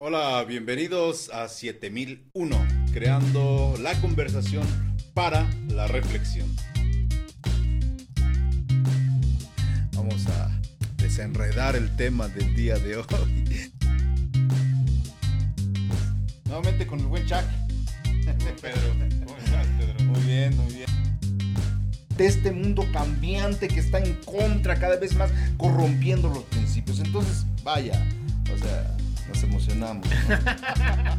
Hola, bienvenidos a 7001, creando la conversación para la reflexión. Vamos a desenredar el tema del día de hoy. Nuevamente con el buen Chuck. Pedro, ¿cómo estás, Pedro? Muy bien, muy bien. De este mundo cambiante que está en contra cada vez más, corrompiendo los principios. Entonces, vaya, o sea, nos emocionamos. ¿no?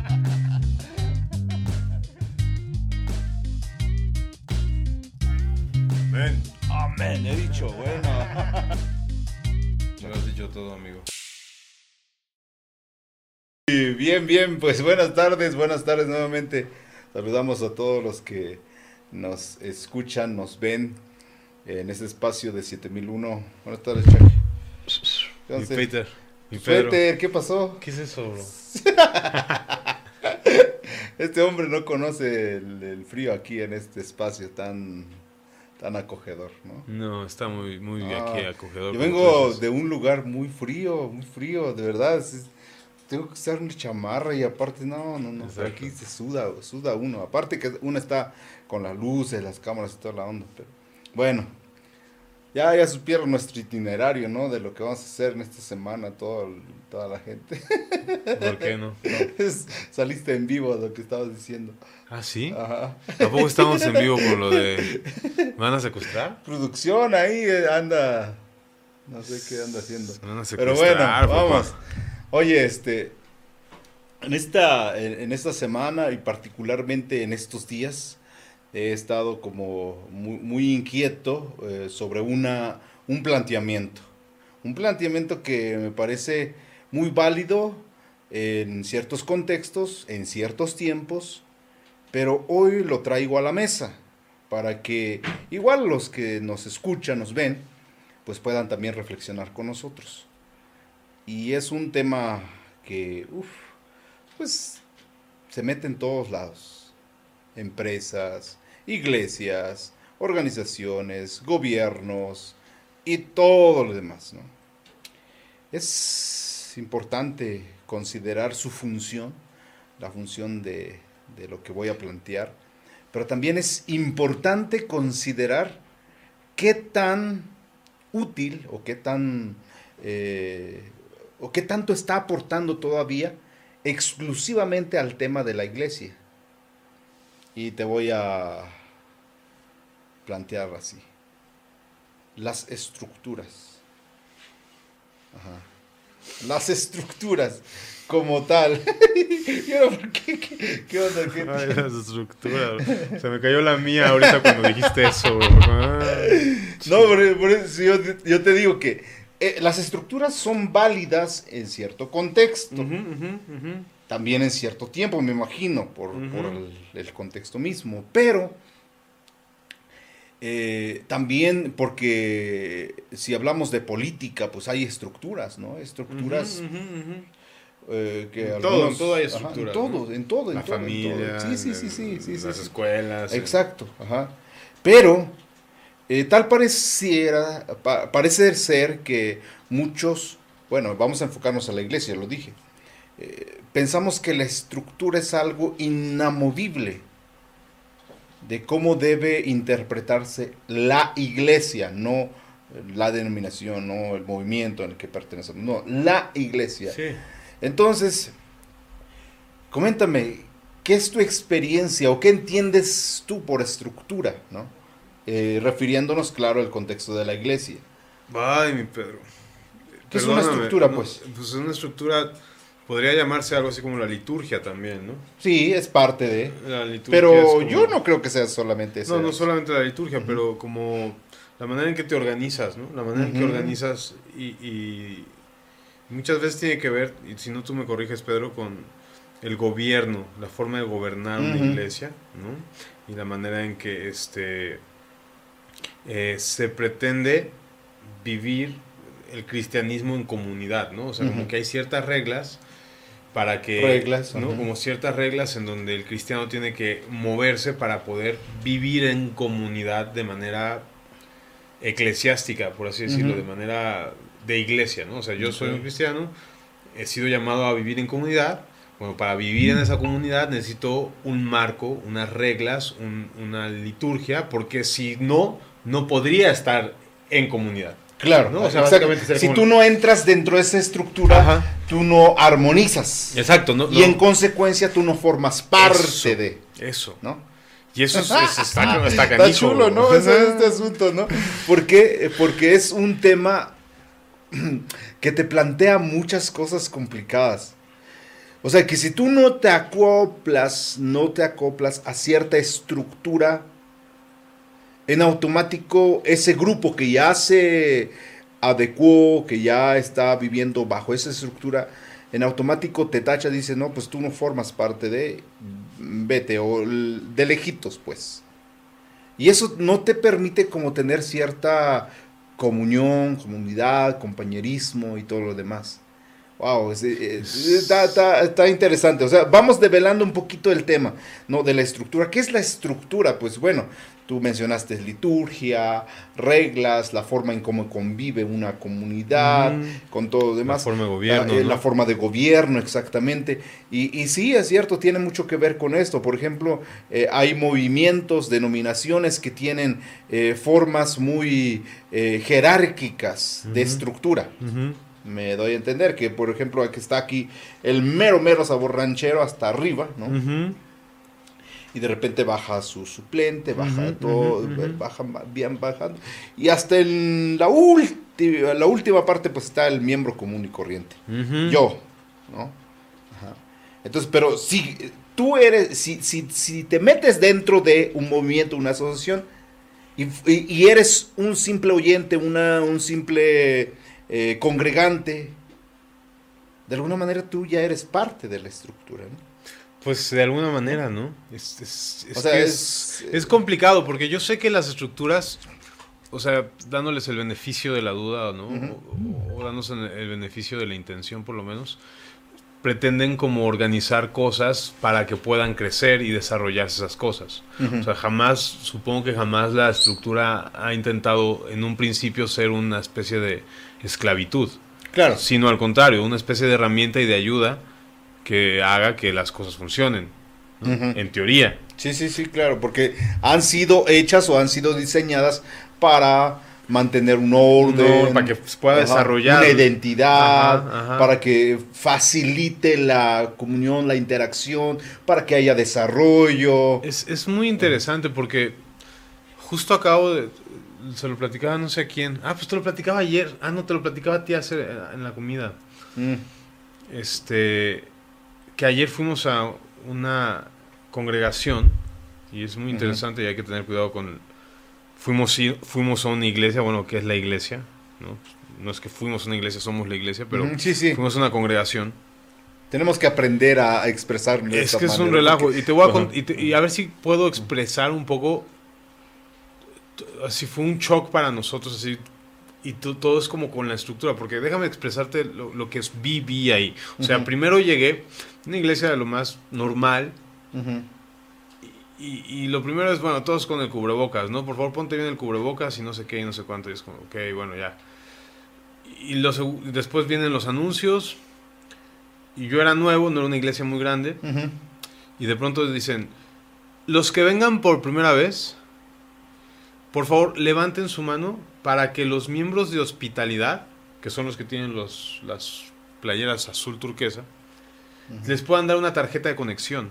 Amén, he dicho, bueno. Me lo has dicho todo, amigo. Y Bien, bien, pues buenas tardes, buenas tardes nuevamente. Saludamos a todos los que nos escuchan, nos ven en este espacio de 7001. Buenas tardes, Chuck. Peter. Peter, ¿qué pasó? ¿Qué es eso, bro? Este hombre no conoce el, el frío aquí en este espacio tan, tan acogedor, ¿no? No, está muy, muy Ah, aquí acogedor. Yo vengo de un lugar muy frío, muy frío, de verdad. es- tengo que usar una chamarra y aparte, no, no, no. Exacto. aquí se suda, suda uno. Aparte que uno está con las luces, las cámaras y toda la onda. Pero bueno, ya, ya supieron nuestro itinerario, ¿no? De lo que vamos a hacer en esta semana, todo, el- toda la gente. ¿Por qué no? Es- Saliste en vivo de lo que estabas diciendo. ¿Ah, sí? Ajá. ¿Tampoco estamos en vivo con lo de... ¿Me van a secuestrar? Producción ahí eh, anda. No sé qué anda haciendo. Me van a Pero bueno, secuestrar, papá. vamos. Oye, este, en esta, en, en esta semana y particularmente en estos días, he estado como muy, inquieto eh, sobre una, un planteamiento. Un planteamiento que me parece muy válido en ciertos contextos, en ciertos tiempos, pero hoy lo traigo a la mesa para que igual los que nos escuchan, nos ven, pues puedan también reflexionar con nosotros. Y es un tema que, uf, pues se mete en todos lados. Empresas, iglesias, organizaciones, gobiernos y todo lo demás. ¿no? Es importante considerar su función, la función de, de lo que voy a plantear, pero también es importante considerar qué tan útil o qué tan eh, o qué tanto está aportando todavía exclusivamente al tema de la iglesia. Y te voy a plantear así. Las estructuras. Ajá. Las estructuras como tal. ¿Y ahora por qué? ¿Qué, qué onda? ¿Qué- Ay, las estructuras. Se me cayó la mía ahorita cuando dijiste eso, bro. Ay. No, por, por eso yo, te- yo te digo que eh, las estructuras son válidas en cierto contexto, también en cierto tiempo, me imagino, por, Ujú. por el, el contexto mismo, pero eh, también porque si hablamos de política, pues hay estructuras, ¿no? Estructuras eh, que En todo, en todo hay ajá, estructuras, en todo, ¿no? en todo, en La todo, en familia, todo. Sí, sí, sí, sí, sí, sí, las sí. escuelas. Exacto, ajá. Pero eh, tal pareciera, pa- parece ser que muchos, bueno, vamos a enfocarnos a la iglesia, lo dije. pensamos que la estructura es algo inamovible de cómo debe interpretarse la iglesia, no la denominación, no el movimiento en el que pertenecemos, no, la iglesia. Sí. Entonces, coméntame, ¿qué es tu experiencia o qué entiendes tú por estructura, no? Eh, refiriéndonos, claro, al contexto de la iglesia. Ay, mi Pedro. ¿Qué es una estructura, no, pues? Pues una estructura podría llamarse algo así como la liturgia también, ¿no? Sí, es parte de... La liturgia Pero como- yo no creo que sea solamente eso. No, no solamente la liturgia, pero como la manera en que te organizas, ¿no? La manera en que organizas y, y muchas veces tiene que ver, y si no tú me corriges, Pedro, con el gobierno, la forma de gobernar una iglesia, ¿no? Y la manera en que este eh, se pretende vivir el cristianismo en comunidad, ¿no? O sea, como que hay ciertas reglas para que Reglas, ¿no? como ciertas reglas en donde el cristiano tiene que moverse para poder vivir en comunidad de manera eclesiástica, por así decirlo, de manera de iglesia, ¿no? O sea, yo soy un cristiano, he sido llamado a vivir en comunidad. Bueno, para vivir en esa comunidad necesito un marco, unas reglas, un- una liturgia, porque si no, no podría estar en comunidad. Claro, ¿no? O sea, si tú no entras dentro de esa estructura, Ajá. Tú no armonizas. Exacto, ¿no? Y no- en consecuencia tú no formas parte Eso. de, Eso. ¿no? Y eso es, es- está, está Está chulo, ¿no? Ese- este asunto, ¿no? ¿Por qué? Porque es un tema que te plantea muchas cosas complicadas. O sea, que si tú no te acoplas, no te acoplas a cierta estructura, en automático ese grupo que ya se adecuó, que ya está viviendo bajo esa estructura, en automático te tacha, dice, no, pues tú no formas parte de, vete, o de lejitos, pues. Y eso no te permite como tener cierta comunión, comunidad, compañerismo y todo lo demás. Wow, es- está, está- está interesante. O sea, vamos develando un poquito el tema, ¿no? De la estructura. ¿Qué es la estructura? Pues bueno, tú mencionaste liturgia, reglas, la forma en cómo convive una comunidad, Mm. con todo lo demás. La forma de gobierno, La, eh, ¿no? la forma de gobierno, exactamente. Y, y sí, es cierto, tiene mucho que ver con esto. Por ejemplo, eh, hay movimientos, denominaciones que tienen eh, formas muy eh, jerárquicas de estructura. Me doy a entender que, por ejemplo, aquí está aquí el mero, mero sabor ranchero hasta arriba, ¿no? Y de repente baja su suplente, baja todo, baja bien bajando. Y hasta en la, última la última parte, pues está el miembro común y corriente. Yo, ¿no? Ajá. Entonces, pero si tú eres, si, si, si te metes dentro de un movimiento, una asociación, y, y- y eres un simple oyente, una, un simple eh, congregante, de alguna manera tú ya eres parte de la estructura, ¿no? Pues de alguna manera, ¿no? Es, es- es O sea, es- es, complicado porque yo sé que las estructuras, o sea, dándoles el beneficio de la duda, ¿no? O, o dándoles el beneficio de la intención, por lo menos, pretenden como organizar cosas para que puedan crecer y desarrollarse esas cosas. O sea, jamás, supongo que jamás la estructura ha intentado en un principio ser una especie de esclavitud, claro. sino al contrario, una especie de herramienta y de ayuda que haga que las cosas funcionen, en teoría. Sí, sí, sí, claro, porque han sido hechas o han sido diseñadas para mantener un orden, No, para que pueda ajá, desarrollar. una identidad, Ajá, ajá. para que facilite la comunión, la interacción, para que haya desarrollo. Es, es muy interesante porque justo acabo de... Se lo platicaba no sé a quién. Ah, pues te lo platicaba ayer. Ah, no, te lo platicaba a ti hace- en la comida. Mm, Este, que ayer fuimos a una congregación y es muy interesante y hay que tener cuidado con... Fuimos, fuimos a una iglesia, bueno, ¿qué es la iglesia? ¿no? no es que fuimos a una iglesia, somos la iglesia, pero sí, sí. fuimos a una congregación. Tenemos que aprender a expresar. de Es esta que es un relajo. porque- Y te voy a, y, te- y a ver si puedo expresar un poco. Así fue un shock para nosotros, así. Y to- todo es como con la estructura, porque déjame expresarte lo, lo que es viví ahí. O sea, primero llegué a una iglesia de lo más normal. Y, y lo primero es, bueno, todos con el cubrebocas, ¿no? Por favor, ponte bien el cubrebocas y no sé qué y no sé cuánto. Y es como, ok, bueno, ya. Y después vienen los anuncios. Y yo era nuevo, no era una iglesia muy grande. Y de pronto dicen, los que vengan por primera vez, por favor levanten su mano para que los miembros de hospitalidad, que son los que tienen los, las playeras azul turquesa, les puedan dar una tarjeta de conexión.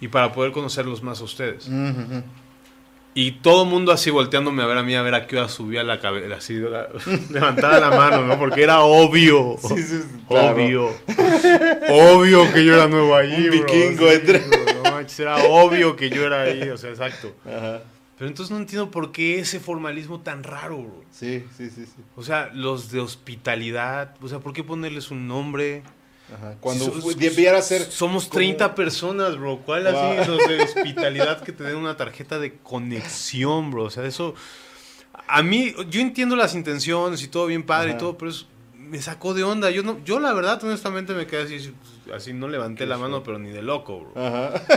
Y para poder conocerlos más a ustedes. Y todo el mundo así volteándome a ver a mí, a ver a qué hora subía la cabeza, así, la- levantaba la mano, ¿no? Porque era obvio. Sí, sí, claro. Obvio. obvio que yo era nuevo ahí, Un bro. vikingo Sí, entre- bro, no era obvio que yo era ahí, o sea, exacto. Ajá. Pero entonces no entiendo por qué ese formalismo tan raro, bro. Sí, sí, sí, sí. O sea, los de hospitalidad, o sea, ¿por qué ponerles un nombre? Ajá. Cuando So- debiera ser. Somos como- 30 personas, bro. ¿Cuál Wow. así los de hospitalidad que te den una tarjeta de conexión, bro? O sea, eso... A mí, yo entiendo las intenciones y todo bien padre Ajá. y todo, pero es- me sacó de onda. Yo, no, yo la verdad, honestamente, me quedé así, así no levanté la mano, pero ni de loco, bro. Ajá.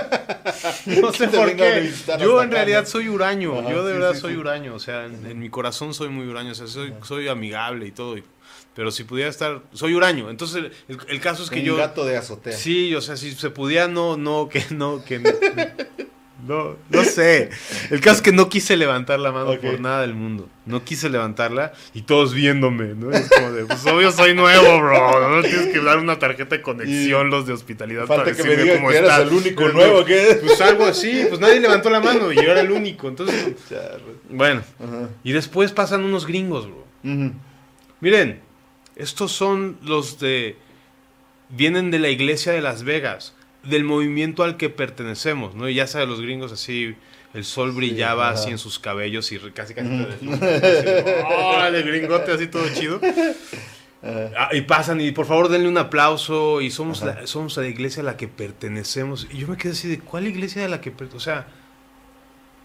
No sé por qué. Yo en realidad soy huraño. Ajá, yo de sí, verdad sí, soy sí. huraño. O sea, en, en mi corazón soy muy huraño. O sea, soy, soy amigable y todo. y Pero si pudiera estar, soy huraño. Entonces el, el caso es que Un yo... gato de azotea. Sí, o sea, si se pudiera, no, no, que no, que no. No, no sé. El caso es que no quise levantar la mano por nada del mundo. No quise levantarla y todos viéndome, ¿no? Es como de, pues obvio soy nuevo, bro. No tienes que dar una tarjeta de conexión Y los de hospitalidad Falta que me cómo que estás. el único Pero nuevo que Pues algo así, pues nadie levantó la mano y yo era el único. Entonces, bueno. Ajá. Y después pasan unos gringos, bro. Miren, estos son los de... Vienen de la iglesia de Las Vegas, del movimiento al que pertenecemos, ¿no? Y ya sabes, los gringos así, el sol brillaba así en sus cabellos y casi casi te deslumbras, así, ¡Órale, gringote! Así todo chido. Ajá. Ah, y pasan y por favor denle un aplauso y somos la, somos la iglesia a la que pertenecemos. Y yo me quedé así de, ¿cuál iglesia de la que pertenecemos? O sea...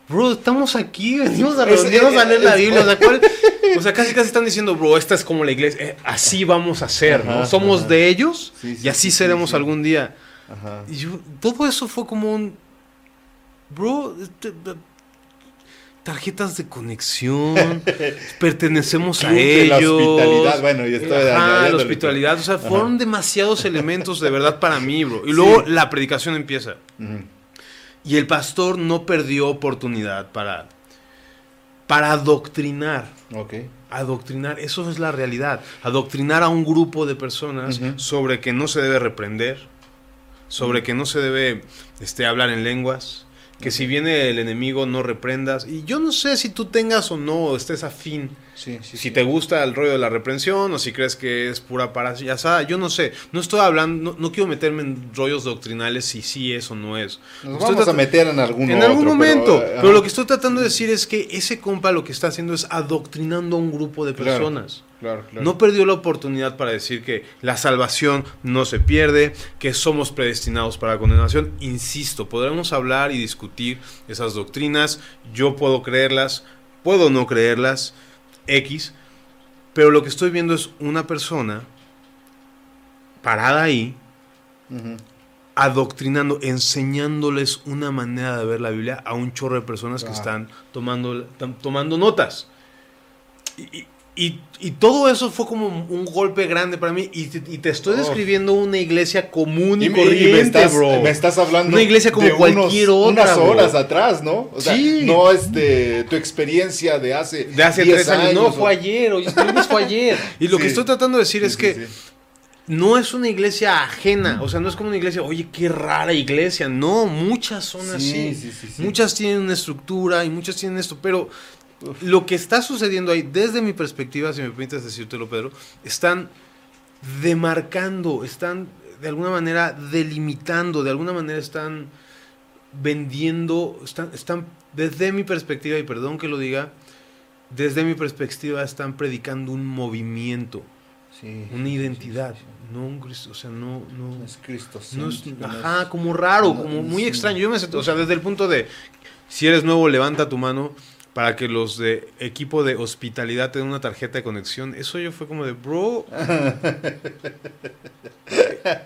Bro, estamos aquí, venimos a reunirnos a leer la Biblia. O sea, ¿cuál- o sea, casi casi están diciendo, bro, esta es como la iglesia. eh, así vamos a ser, ¿no? Somos ajá. de ellos Sí, sí, y así sí, sí, seremos sí. algún día. Ajá. Y yo, todo eso fue como un. Bro, este, eh, tarjetas de conexión, pertenecemos a de la ellos. hospitalidad, bueno, y estoy Ajá, la hospitalidad. O sea, Ajá. fueron demasiados elementos de verdad para mí, bro. Y luego Sí. la predicación empieza. Y el pastor no perdió oportunidad para, para adoctrinar. Ok. Adoctrinar, eso es la realidad. Adoctrinar a un grupo de personas sobre que no se debe reprender, sobre que no se debe este, hablar en lenguas, que si viene el enemigo no reprendas. Y yo no sé si tú tengas o no estés afín. Sí, sí. Si sí. te gusta el rollo de la reprensión o si crees que es pura parasiyasada, yo no sé. No estoy hablando, no, no quiero meterme en rollos doctrinales si sí es o no es. Nos Estoy vamos a meter en algún en algún otro, momento. Pero, Pero, eh, lo que estoy tratando de decir es que ese compa lo que está haciendo es adoctrinando a un grupo de personas. Claro, claro. No perdió la oportunidad para decir que la salvación no se pierde, que somos predestinados para la condenación. Insisto, podremos hablar y discutir esas doctrinas. Yo puedo creerlas, puedo no creerlas, X. Pero lo que estoy viendo es una persona parada ahí, adoctrinando, enseñándoles una manera de ver la Biblia a un chorro de personas que están tomando, tomando notas. Y, y- y- y todo eso fue como un golpe grande para mí. Y te, y te estoy Oh. describiendo una iglesia común y, Y, corriente, me, estás, bro. me estás hablando Una iglesia como de cualquier unos- otra, unas bro. horas atrás, ¿no? O sea, Sí. no este tu experiencia de hace de hace 10 tres años. No, o- fue ayer. Oye, fue ayer. Y lo Sí. que estoy tratando de decir Sí, es que no es una iglesia ajena, o sea, no es como una iglesia, oye, qué rara iglesia, no, muchas son Sí, así, sí, sí, sí. muchas tienen una estructura y muchas tienen esto, pero lo que está sucediendo ahí, desde mi perspectiva, si me permites decírtelo, Pedro, están demarcando, están de alguna manera delimitando, de alguna manera están vendiendo, están, están desde mi perspectiva, y perdón que lo diga, desde mi perspectiva están predicando un movimiento Sí, una identidad, sí, sí, no un Cristo, o sea, no, no, No es Cristo. no es- ajá, como raro, como muy extraño. Yo me o sea, desde el punto de, si eres nuevo, levanta tu mano para que los de equipo de hospitalidad te den una tarjeta de conexión. Eso yo fue como de, bro,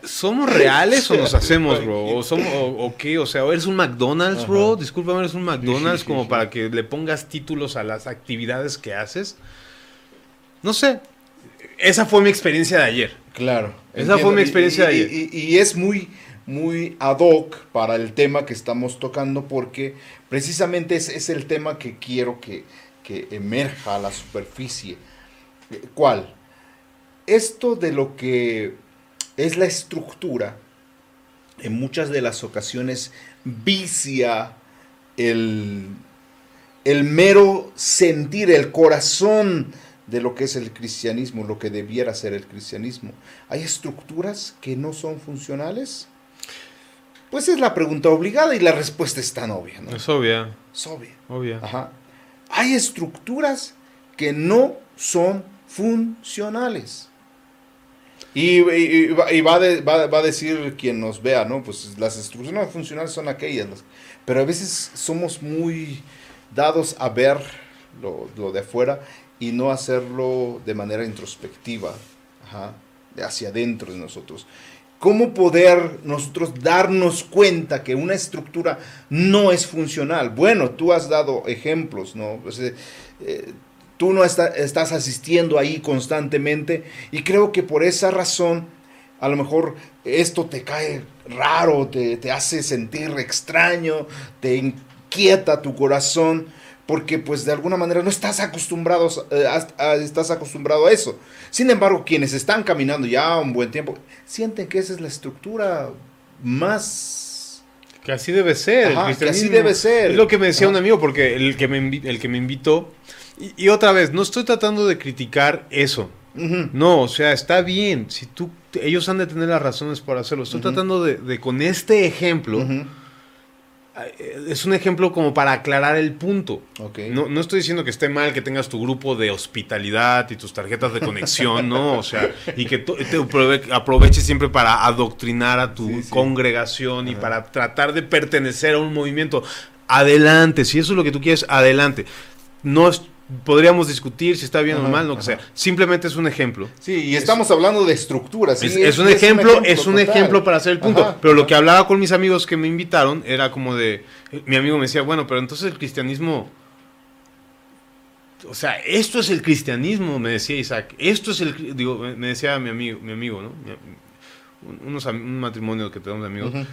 ¿somos reales o nos hacemos, bro? ¿O, somos, o, o qué? O sea, ¿o eres un McDonald's, bro? Ajá. Discúlpame, eres un McDonald's Sí, sí, como sí. para que le pongas títulos a las actividades que haces. No sé. Esa fue mi experiencia de ayer. Claro. Esa fue mi experiencia y, de ayer. y- y es muy, muy ad hoc para el tema que estamos tocando porque precisamente es, es el tema que quiero que, que emerja a la superficie. Eh, ¿Cuál? Esto de lo que es la estructura, en muchas de las ocasiones vicia el, el mero sentir, el corazón de lo que es el cristianismo, lo que debiera ser el cristianismo. ¿Hay estructuras que no son funcionales? Pues es la pregunta obligada y la respuesta es tan obvia, ¿no? Es obvia, Es obvia. obvia. Ajá. Hay estructuras que no son funcionales. Y, y- y va, y va de- va- va a decir quien nos vea, ¿no? Pues las estructuras no funcionales son aquellas. las- pero a veces somos muy dados a ver lo, lo de afuera y no hacerlo de manera introspectiva, ajá, hacia adentro de nosotros. ¿Cómo poder nosotros darnos cuenta que una estructura no es funcional? Bueno, tú has dado ejemplos, ¿no? Eh, tú no está- estás asistiendo ahí constantemente y creo que por esa razón a lo mejor esto te cae raro, te, te hace sentir extraño, te inquieta tu corazón, porque pues de alguna manera no estás acostumbrado, eh, a- a- estás acostumbrado a eso. Sin embargo, quienes están caminando ya un buen tiempo, sienten que esa es la estructura más... Que así debe ser. Ajá, que así debe ser. Es lo que me decía Ajá. un amigo, porque el que me, el que me invitó. Y, y otra vez, no estoy tratando de criticar eso. No, o sea, está bien. Si tú, ellos han de tener las razones para hacerlo. Estoy tratando de, de con este ejemplo. Es un ejemplo como para aclarar el punto. No, no estoy diciendo que esté mal que tengas tu grupo de hospitalidad y tus tarjetas de conexión, ¿no? O sea, y que te aprove- aproveches siempre para adoctrinar a tu Sí, sí. congregación y para tratar de pertenecer a un movimiento. Adelante, si eso es lo que tú quieres, adelante. No es- podríamos discutir si está bien o mal, lo que sea. Simplemente es un ejemplo. Sí, y estamos hablando de estructuras. Es, es un ejemplo, es un total. ejemplo para hacer el punto. Ajá, pero lo que hablaba con mis amigos que me invitaron era como de. Mi amigo me decía, bueno, pero entonces el cristianismo. O sea, esto es el cristianismo, me decía Isaac. Esto es el. cri-". Digo, me decía mi amigo, mi amigo, ¿no? Unos, un matrimonio que tenemos de amigos.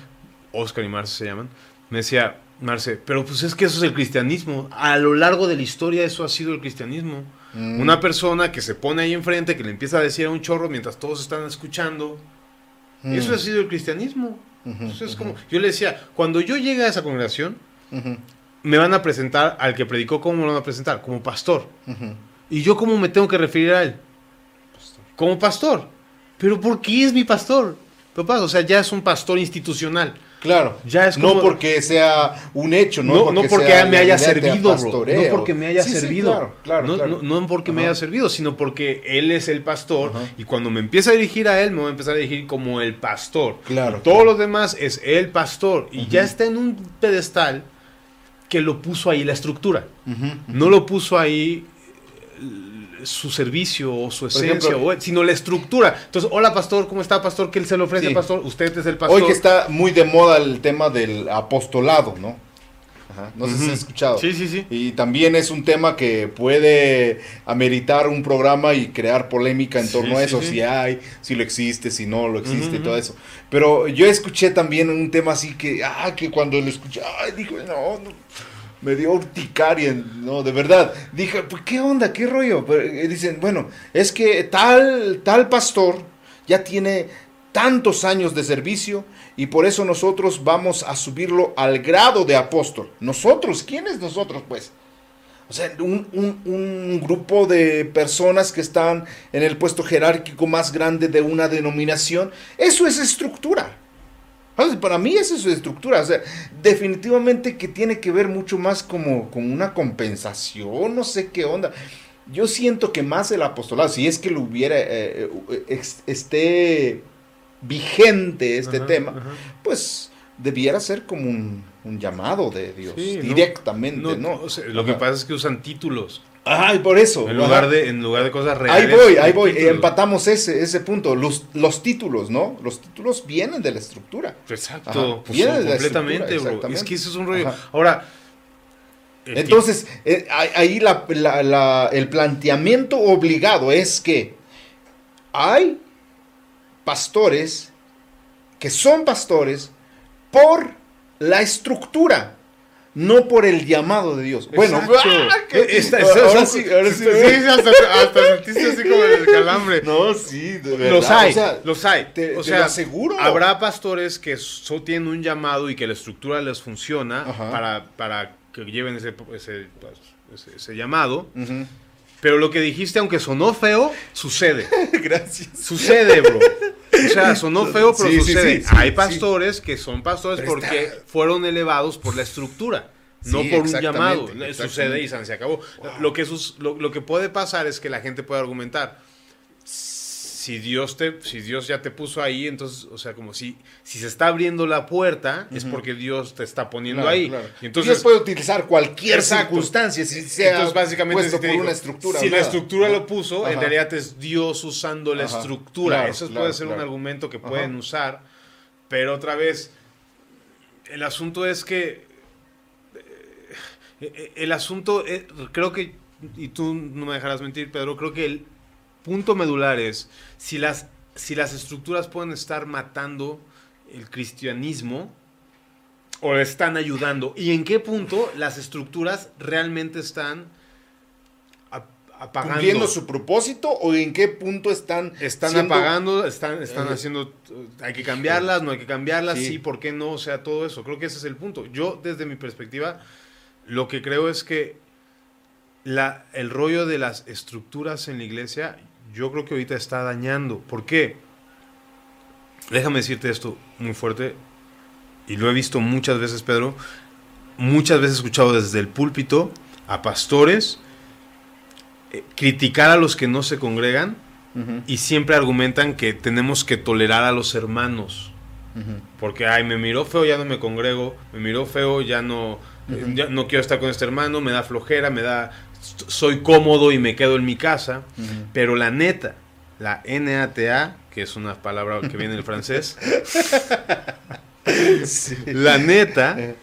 Oscar y Marce se llaman. Me decía, Marce, pero pues es que eso es el cristianismo. A lo largo de la historia, eso ha sido el cristianismo. Mm. Una persona que se pone ahí enfrente, que le empieza a decir a un chorro mientras todos están escuchando. Mm. Eso ha sido el cristianismo. Ujú, Eso es ujú, como, yo le decía, cuando yo llegue a esa congregación, me van a presentar al que predicó, ¿cómo me lo van a presentar? Como pastor. ¿Y yo cómo me tengo que referir a él? Como pastor. ¿Pero por qué es mi pastor? Papá, o sea, ya es un pastor institucional. Claro. Ya es no como- porque sea un hecho, no, No, no porque sea me haya servido, bro. No porque me haya Sí, sí, servido. claro, claro, no, claro. no- no porque me haya servido, sino porque él es el pastor. Ajá. Y cuando me empieza a dirigir a él, me voy a empezar a dirigir como el pastor. Claro, Y Todos los demás es el pastor. Y ya está en un pedestal que lo puso ahí la estructura. No lo puso ahí su servicio o su esencia, ejemplo- o- sino la estructura. Entonces, hola pastor, ¿cómo está pastor? ¿Qué él se le ofrece, Sí. pastor? Usted es el pastor. Hoy que está muy de moda el tema del apostolado, ¿no? Ajá, No sé si has escuchado. Sí, sí, sí. Y también es un tema que puede ameritar un programa y crear polémica en Sí, torno a eso, sí. si hay, si lo existe, si no lo existe y todo eso. Pero yo escuché también un tema así que, ah, que cuando lo escuché, ay, dijo, no, no, me dio urticaria, no, de verdad. Dije, pues, ¿qué onda? ¿Qué rollo? Eh, dicen, bueno, es que tal, tal pastor ya tiene tantos años de servicio y por eso nosotros vamos a subirlo al grado de apóstol. ¿Nosotros? ¿Quiénes nosotros, pues? O sea, un- un grupo de personas que están en el puesto jerárquico más grande de una denominación, eso es estructura. Para mí eso es estructura. O sea, definitivamente que tiene que ver mucho más como con una compensación, no sé qué onda. Yo siento que más el apostolado, si es que lo hubiera, eh, eh, ex- esté vigente este Ajá, tema, ajá. pues debiera ser como un, un llamado de Dios, Sí, directamente, No, ¿no? o sea, lo que pasa es que usan títulos. Ajá, y por eso. En lugar, ajá. de, en lugar de cosas Ahí reales. voy, ahí voy. Empatamos ese, ese punto. Los, los títulos, ¿no? Los títulos vienen de la estructura. Exacto. Pues, Viene de la completamente, bro. exactamente. Es que eso es un rollo. Ajá. Ahora. Entonces, eh, ahí- ahí la- la- la- el planteamiento obligado es que hay pastores que son pastores por la estructura, no por el llamado de Dios. Bueno. ¡ah! Esta- ahora sí, ahora sí. Sí, sí, hasta, hasta sentiste así como el calambre. No, sí, de verdad. Los hay, o sea, los hay. te- o sea, lo aseguro. habrá pastores que so- tienen un llamado y que la estructura les funciona para, para que lleven ese, ese, pues, ese- ese llamado. Ujú. Pero lo que dijiste, aunque sonó feo, sucede. Gracias. Sucede, bro. O sea, sonó feo, pero Sí, sucede. sí, sí, Hay pastores que son pastores Pero porque está- fueron elevados por la estructura. No por un llamado. exactamente. Sucede y se se acabó. Lo, que sus- lo, lo que puede pasar es que la gente puede argumentar. Si Dios, te, si Dios ya te puso ahí, entonces, o sea, como si, si se está abriendo la puerta, es porque Dios te está poniendo Claro, ahí. claro. Y entonces, Dios puede utilizar cualquier Exacto. circunstancia si sea entonces, básicamente, si por digo, una estructura. Si la estructura lo puso, en realidad es Dios usando la Ajá. estructura. Claro, Eso puede ser un argumento que Ajá. pueden usar. Pero otra vez, el asunto es que. eh, eh, El asunto, eh, creo que y tú no me dejarás mentir, Pedro, creo que el punto medular es si las, si las estructuras pueden estar matando el cristianismo o están ayudando y en qué punto las estructuras realmente están apagando. ¿Cumpliendo su propósito o en qué punto están Están apagando, están, están eh, haciendo, hay que cambiarlas, no hay que cambiarlas, sí. ¿por qué no? O sea, todo eso, creo que ese es el punto. Yo desde mi perspectiva, lo que creo es que la, el rollo de las estructuras en la iglesia, yo creo que ahorita está dañando. ¿Por qué? Déjame decirte esto muy fuerte, y lo he visto muchas veces, Pedro, muchas veces he escuchado desde el púlpito a pastores eh, criticar a los que no se congregan y siempre argumentan que tenemos que tolerar a los hermanos. Porque, ay, me miró feo, ya no me congrego, me miró feo, ya no, ya no quiero estar con este hermano, me da flojera, me da, soy cómodo y me quedo en mi casa. Pero la neta, la NATA, que es una palabra que viene del francés, la neta, eh.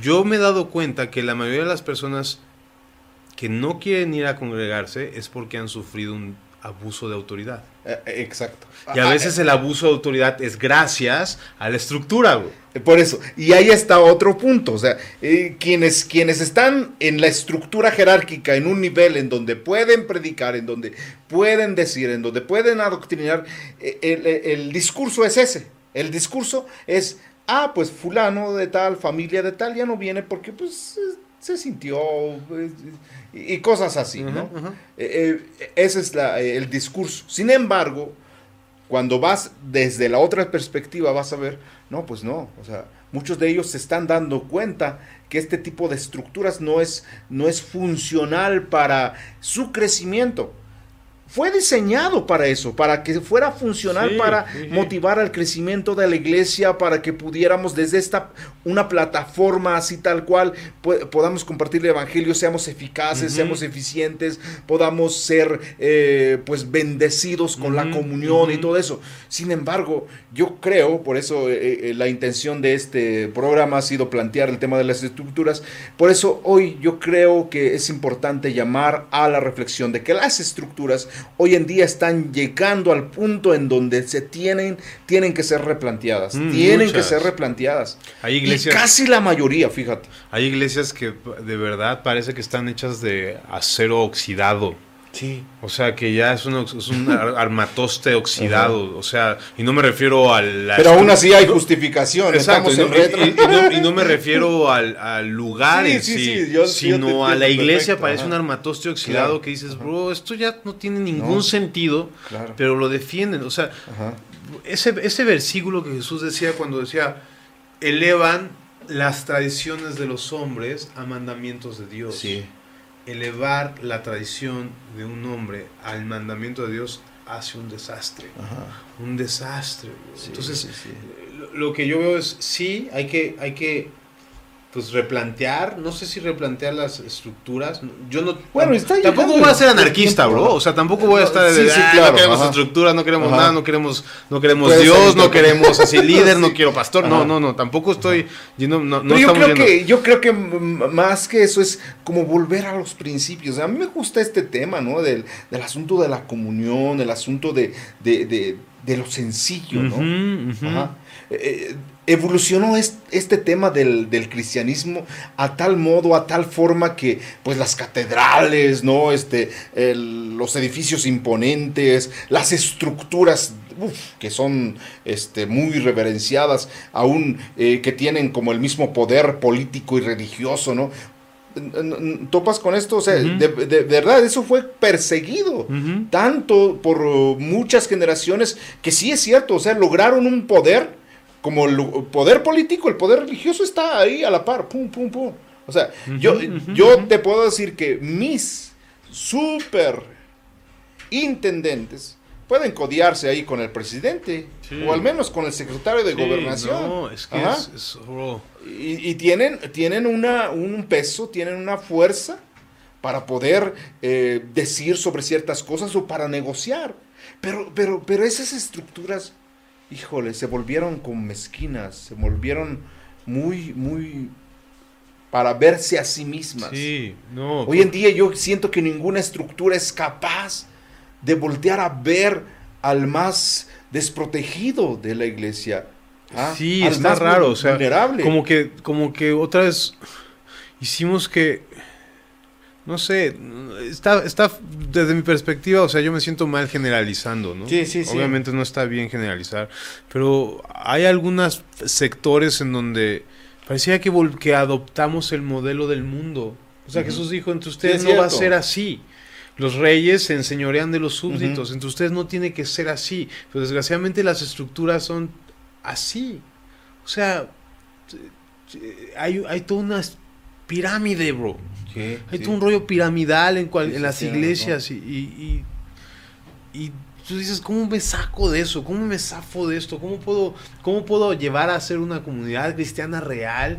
yo me he dado cuenta que la mayoría de las personas que no quieren ir a congregarse es porque han sufrido un abuso de autoridad. Eh, eh, exacto. Y a veces el abuso de autoridad es gracias a la estructura, Por eso, y ahí está otro punto, o sea, quienes, quienes están en la estructura jerárquica, en un nivel en donde pueden predicar, en donde pueden decir, en donde pueden adoctrinar, el discurso es ese, el discurso es, ah, pues fulano de tal, familia de tal, ya no viene porque pues se sintió pues, y cosas así, ¿no? Eh, eh, ese es el discurso. Sin embargo, cuando vas desde la otra perspectiva, vas a ver, no, pues no, o sea, muchos de ellos se están dando cuenta que este tipo de estructuras no es, no es funcional para su crecimiento fue diseñado para eso, para que fuera funcional, para motivar al crecimiento de la iglesia, para que pudiéramos desde esta, una plataforma así tal cual, podamos compartir el evangelio, seamos eficaces, seamos eficientes, podamos ser eh, pues bendecidos con la comunión y todo eso. Sin embargo, yo creo, por eso eh, eh, la intención de este programa ha sido plantear el tema de las estructuras, por eso hoy yo creo que es importante llamar a la reflexión de que las estructuras hoy en día están llegando al punto en donde se tienen, tienen que ser replanteadas. Mm, tienen que ser replanteadas. Hay iglesias, y casi la mayoría, fíjate. Hay iglesias que de verdad parece que están hechas de acero oxidado. Sí. O sea, que ya es un, es un armatoste oxidado. O sea, y no me refiero al. Pero aún así hay justificación. Exacto. Y no, y, no, me refiero al, al lugar en sí, sino a la iglesia. parece un armatoste oxidado que dices, bro, esto ya no tiene ningún sentido, pero lo defienden. O sea, ese, ese versículo que Jesús decía cuando decía, elevan las tradiciones de los hombres a mandamientos de Dios. Sí elevar la tradición de un hombre al mandamiento de Dios hace un desastre. Un desastre. Entonces, lo que yo veo es, sí, hay que, hay que pues replantear, no sé si replantear las estructuras. Yo no bueno, tampoco voy a ser anarquista, bro. O sea, tampoco voy a estar de, sí, ah, no queremos estructuras, no queremos nada, no queremos no queremos Dios, no queremos así líder, no quiero pastor. No, no, no, tampoco estoy no, no yo creo que yo creo que más que eso es como volver a los principios. A mí me gusta este tema, ¿no? Del, del asunto de la comunión, el asunto de, de, de, de lo sencillo, ¿no? Ajá. Eh, evolucionó este tema del, cristianismo a tal modo, a tal forma que pues las catedrales, ¿no? Este, los edificios imponentes, las estructuras que son este, muy reverenciadas, aún eh, que tienen como el mismo poder político y religioso, ¿no? topas con esto, o sea, de, verdad, eso fue perseguido tanto por muchas generaciones que sí es cierto, o sea, lograron un poder como el poder político, el poder religioso está ahí a la par, pum, pum, pum. O sea, yo, yo te puedo decir que mis super intendentes pueden codiarse ahí con el presidente, o al menos con el secretario de gobernación. No, es que es, y, tienen, tienen una, un peso, tienen una fuerza para poder eh, decir sobre ciertas cosas o para negociar. Pero, pero, pero esas estructuras híjole, se volvieron con mezquinas, se volvieron muy, muy para verse a sí mismas. Sí, no. Hoy en día yo siento que ninguna estructura es capaz de voltear a ver al más desprotegido de la iglesia. ¿ah? Sí, Al está más raro, o sea, como que, como que otra vez hicimos que, no sé, está, está desde mi perspectiva, o sea, yo me siento mal generalizando, ¿no? Sí, sí, sí. Obviamente no está bien generalizar, pero hay algunos sectores en donde parecía que, vol- que adoptamos el modelo del mundo. O sea, Ujú. Jesús dijo, entre ustedes es no va a ser así. Los reyes se enseñorean de los súbditos, Ujú. entre ustedes no tiene que ser así. Pero desgraciadamente las estructuras son así. O sea, hay, hay toda una pirámide, bro. Hay sí. todo un rollo piramidal en, cual- Sí, en sí, las iglesias y, y, y- y tú dices, ¿cómo me saco de eso? ¿Cómo me zafo de esto? ¿Cómo puedo, cómo puedo llevar a ser una comunidad cristiana real,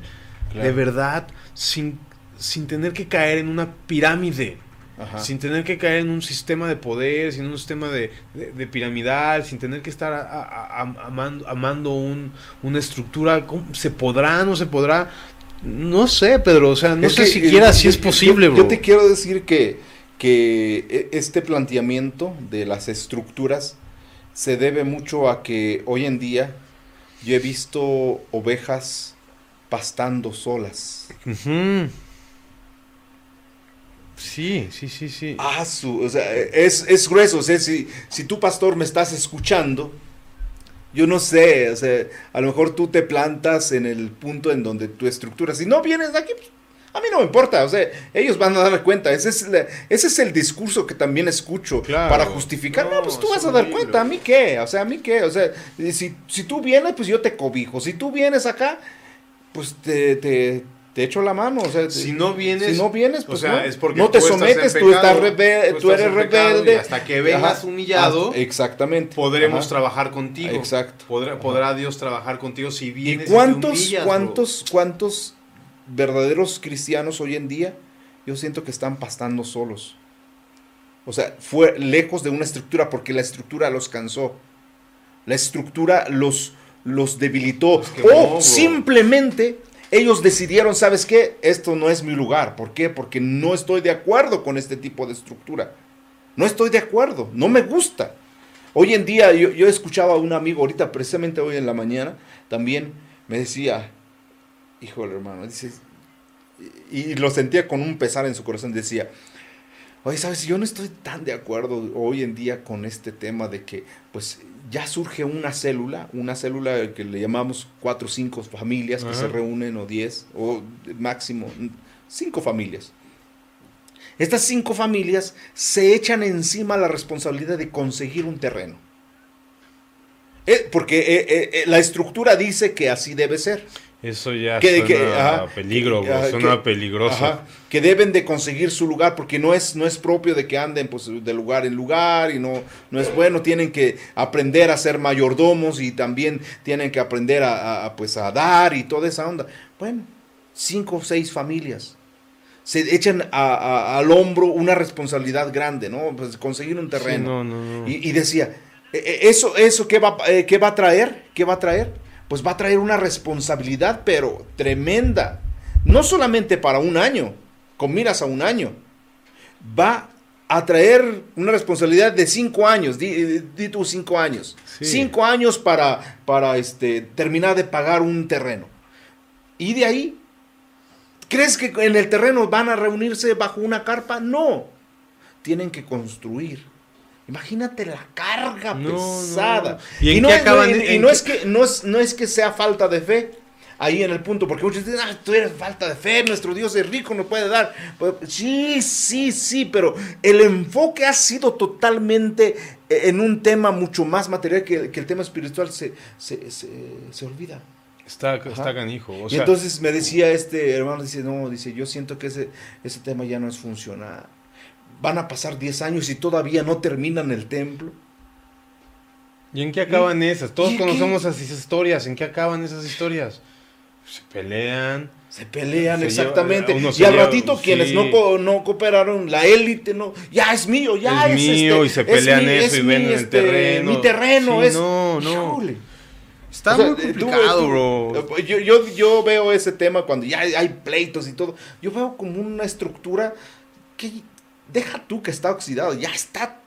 Claro. de verdad, sin, sin tener que caer en una pirámide? Ajá. Sin tener que caer en un sistema de poder, sin un sistema de, de- de piramidal, sin tener que estar a- a- a- amando, amando un- una estructura. ¿Cómo? ¿Se podrá? ¿No se podrá? No sé, Pedro. O sea, no Es sé que, siquiera eh, si es posible, yo, bro. Yo te quiero decir que, que e- este planteamiento de las estructuras se debe mucho a que hoy en día yo he visto ovejas pastando solas. Sí, sí, sí, sí. Ah, su, o sea, es, es grueso. O sea, si, si tú, pastor, me estás escuchando, yo no sé, o sea, a lo mejor tú te plantas en el punto en donde tu estructura, si no vienes de aquí, pues, a mí no me importa, o sea, ellos van a dar cuenta. Ese es, la- ese es el discurso que también escucho Claro. para justificar. No, No, pues tú vas a dar cuenta, ¿a mí qué? O sea, ¿a mí qué? O sea, si, si tú vienes, pues yo te cobijo. Si tú vienes acá, pues te, te, te echo la mano. O sea, Si no vienes, si no vienes, o pues sea, no, es porque no te sometes, tú, estás tú eres rebelde. y hasta que vengas humillado, Ah, exactamente. podremos Ajá. trabajar contigo. Exacto. Podrá, Dios trabajar contigo si ¿Y vienes. te cuántos, bro. cuántos, cuántos verdaderos cristianos hoy en día, yo siento que están pastando solos? O sea, fue lejos de una estructura porque la estructura los cansó. La estructura los, los debilitó. O simplemente ellos decidieron, ¿sabes qué? Esto no es mi lugar. ¿Por qué? Porque no estoy de acuerdo con este tipo de estructura. No estoy de acuerdo. No me gusta. Hoy en día yo, yo escuchaba a un amigo, ahorita precisamente hoy en la mañana, también me decía, híjole hermano, dice, y, y lo sentía con un pesar en su corazón, decía, oye, sabes, yo no estoy tan de acuerdo hoy en día con este tema de que pues ya surge una célula, una célula que le llamamos cuatro o cinco familias que se reúnen o diez o máximo cinco familias. Estas cinco familias se echan encima la responsabilidad de conseguir un terreno. Eh, porque eh, eh, la estructura dice que así debe ser. Eso ya Que- suena que- a ajá, peligro, bro. ajá, suena que- peligroso. Ajá, que deben de conseguir su lugar porque no es, no es propio de que anden pues, de lugar en lugar y no, no es bueno. Tienen que aprender a ser mayordomos y también tienen que aprender a, a- a, pues, a dar y toda esa onda. Bueno, cinco o seis familias se echan a- al hombro una responsabilidad grande, ¿no? Pues conseguir un Sí, terreno. no, no, no. Y, y decía, "E- e- ¿eso, eso qué, va, eh, qué va a traer? ¿Qué va a traer? Pues va a traer una responsabilidad, pero tremenda. No solamente para un año, con miras a un año. Va a traer una responsabilidad de cinco años, di, di tú cinco años. Sí. Cinco años para, para este, terminar de pagar un terreno. Y de ahí, ¿crees que en el terreno van a reunirse bajo una carpa? No. Tienen que construir. Imagínate la carga No, no. pesada. ¿Y no, es- y- y no que no es, no es que sea falta de fe ahí en el punto, porque muchos dicen, ah, tú eres falta de fe, nuestro Dios es rico, nos puede dar. Pues, sí, sí, sí, pero el enfoque ha sido totalmente eh, en un tema mucho más material que, que el tema espiritual se, se, se, se olvida. Está, está canijo. O y entonces me decía este hermano, dice, no, dice, yo siento que ese, ese tema ya no es funcional. Van a pasar 10 años y todavía no terminan el templo. ¿y en qué acaban esas? Todos conocemos esas historias. ¿En qué acaban esas historias? Se pelean. Se pelean, Se exactamente. lleva- y al lleva- ratito sí. quienes no, no cooperaron, la élite, no, ya es mío, ya Es es, mío, este, y se es pelean mi- eso es y mi, venden el este, terreno. Mi terreno Sí, es. no, no. Híjole. Está O sea, muy tú- complicado, tú- bro. Yo, yo, yo veo ese tema cuando ya hay, hay pleitos y todo. Yo veo como una estructura que deja tú que está oxidado, ya está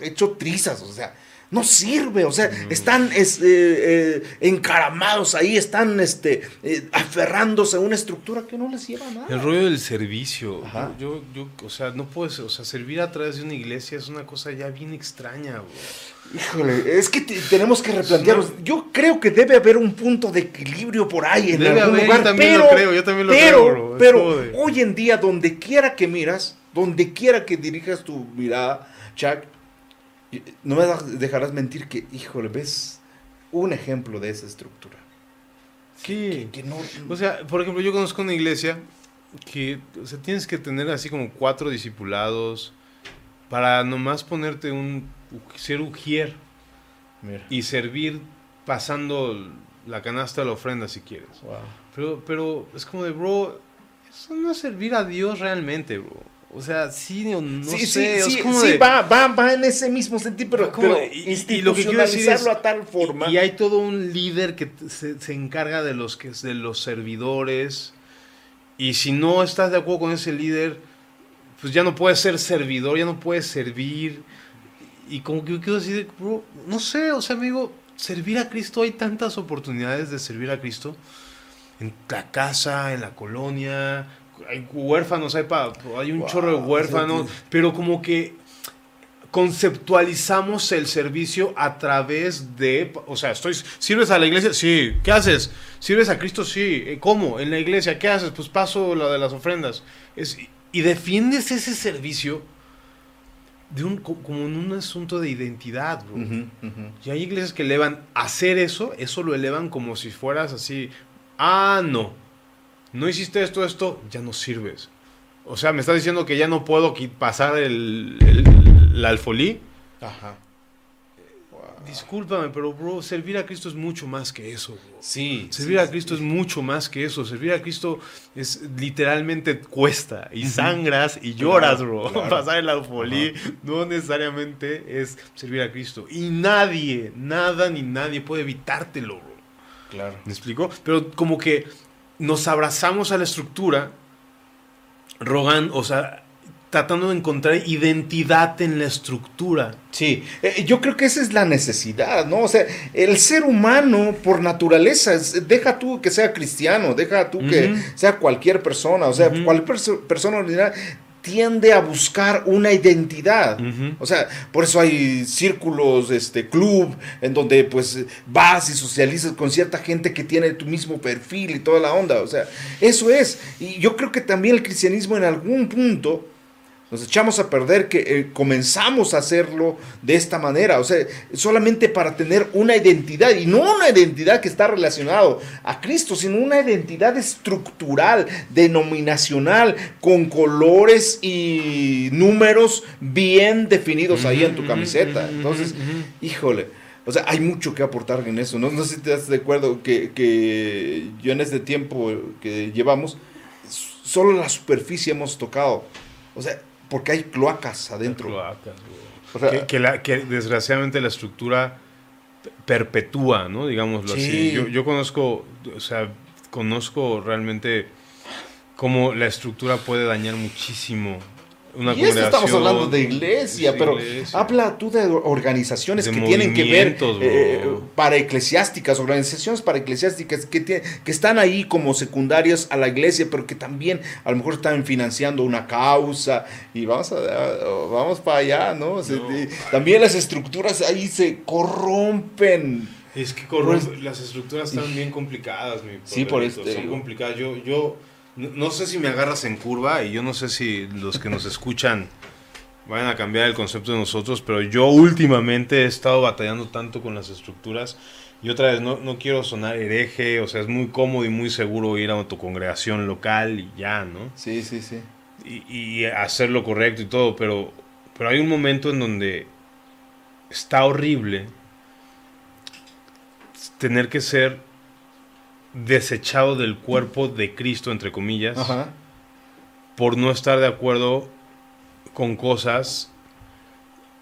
hecho trizas, o sea, no sirve, o sea, Mm. están es, eh, eh, encaramados ahí, están este, eh, aferrándose a una estructura que no les lleva a nada. El rollo del servicio. Ajá. Yo, yo, o sea, no puedes, o sea, servir a través de una iglesia es una cosa ya bien extraña, bro. Híjole, es que te- tenemos que replantearnos. Yo creo que debe haber un punto de equilibrio por ahí en Debe algún haber, yo lugar. también pero, lo creo, yo también lo pero, creo, bro. Pero de- hoy en día, donde quiera que miras, donde quiera que dirijas tu mirada, Chuck, no me dejarás mentir que, híjole, ves un ejemplo de esa estructura. Sí. Que no, O sea, por ejemplo, yo conozco una iglesia que, o sea, tienes que tener así como cuatro discipulados para nomás ponerte un, ser ujier mira. y servir pasando la canasta de la ofrenda si quieres. Wow. Pero, pero es como de, bro, eso no es servir a Dios realmente, bro. O sea, sí o no sí, sé, sí, es sí, como sí, de- va, va, va en ese mismo sentido, pero, como pero de- y- y lo que quiero decir es- institucionalizarlo a tal forma. Y, y hay todo un líder que se, se encarga de los, que, de los servidores. Y si no estás de acuerdo con ese líder, pues ya no puedes ser servidor, ya no puedes servir. Y como que yo quiero decir, bro, no sé, o sea, amigo, servir a Cristo, hay tantas oportunidades de servir a Cristo. En la casa, en la colonia, hay huérfanos, hay, pa- hay un Wow, chorro de huérfanos, pero como que conceptualizamos el servicio a través de, o sea, estoy, ¿sirves a la iglesia? Sí, ¿qué haces? ¿Sirves a Cristo? Sí, Eh, ¿cómo? En la iglesia, ¿qué haces? Pues paso la de las ofrendas. Es, y defiendes ese servicio de un, co- como en un asunto de identidad, bro. Y hay iglesias que elevan hacer eso, eso lo elevan como si fueras así, ah, no, no hiciste esto, esto, ya no sirves. O sea, me estás diciendo que ya no puedo pasar el, el, alfolí. Ajá. Discúlpame, pero bro, servir a Cristo es mucho más que eso, bro. Sí. Servir sí, a Cristo es mucho más que eso. Servir a Cristo es literalmente cuesta y sangras y lloras, Claro, bro. claro. Pasar el alfolí no necesariamente es servir a Cristo. Y nadie, nada ni nadie puede evitártelo, bro. Claro. ¿Me explico? Pero como que nos abrazamos a la estructura, rogan, o sea, tratando de encontrar identidad en la estructura. Sí, eh, yo creo que esa es la necesidad, ¿no? O sea, el ser humano por naturaleza, es- deja tú que sea cristiano, deja tú que sea cualquier persona, o sea, cualquier perso- persona ordinaria tiende a buscar una identidad. O sea, por eso hay círculos, este, club, en donde pues vas y socializas con cierta gente que tiene tu mismo perfil y toda la onda. O sea, eso es. Y yo creo que también el cristianismo en algún punto nos echamos a perder que eh, comenzamos a hacerlo de esta manera, o sea, solamente para tener una identidad y no una identidad que está relacionado a Cristo, sino una identidad estructural, denominacional, con colores y números bien definidos ahí en tu camiseta. Entonces, híjole, o sea, hay mucho que aportar en eso. No, no sé si te das de acuerdo que, que yo en este tiempo que llevamos, solo la superficie hemos tocado. O sea, porque hay cloacas adentro. Cloacas, bro. O sea, que, que la- que desgraciadamente la estructura perpetúa, ¿no? Digámoslo Sí. así. Yo, yo conozco, o sea, conozco realmente cómo la estructura puede dañar muchísimo una y esto estamos hablando de iglesia, pero iglesia. habla tú de organizaciones De que tienen que ver eh, para eclesiásticas, organizaciones para eclesiásticas que, que están ahí como secundarias a la iglesia, pero que también a lo mejor están financiando una causa y vamos a, vamos para allá, ¿no? También las estructuras ahí se corrompen. Es que corrompe- las estructuras están bien complicadas, mi Sí, por este- Son complicadas. Yo, yo no, no sé si me agarras en curva y yo no sé si los que nos escuchan vayan a cambiar el concepto de nosotros, pero yo últimamente he estado batallando tanto con las estructuras. Y otra vez, no, no quiero sonar hereje, o sea, es muy cómodo y muy seguro ir a tu congregación local y ya, ¿no? Sí, sí, sí. y, y hacer lo correcto y todo, pero, pero hay un momento en donde está horrible tener que ser desechado del cuerpo de Cristo, entre comillas, Ajá. por no estar de acuerdo con cosas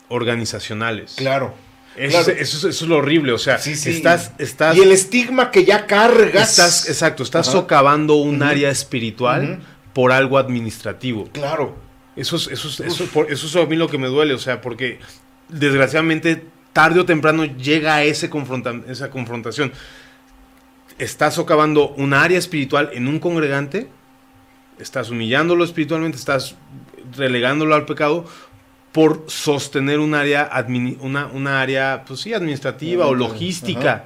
organizacionales. Claro. Eso, Claro. es, eso es- eso es lo horrible, o sea, Sí, sí. estás, estás, Y el estigma que ya cargas. estás, exacto, estás Ajá. socavando un área espiritual por algo administrativo. Claro. Eso es, eso, es, eso, por- eso es a mí lo que me duele, o sea, porque desgraciadamente tarde o temprano llega a ese confronta- esa confrontación. Estás socavando un área espiritual en un congregante, estás humillándolo espiritualmente, estás relegándolo al pecado por sostener un área, admini- una, una área pues sí, administrativa o logística.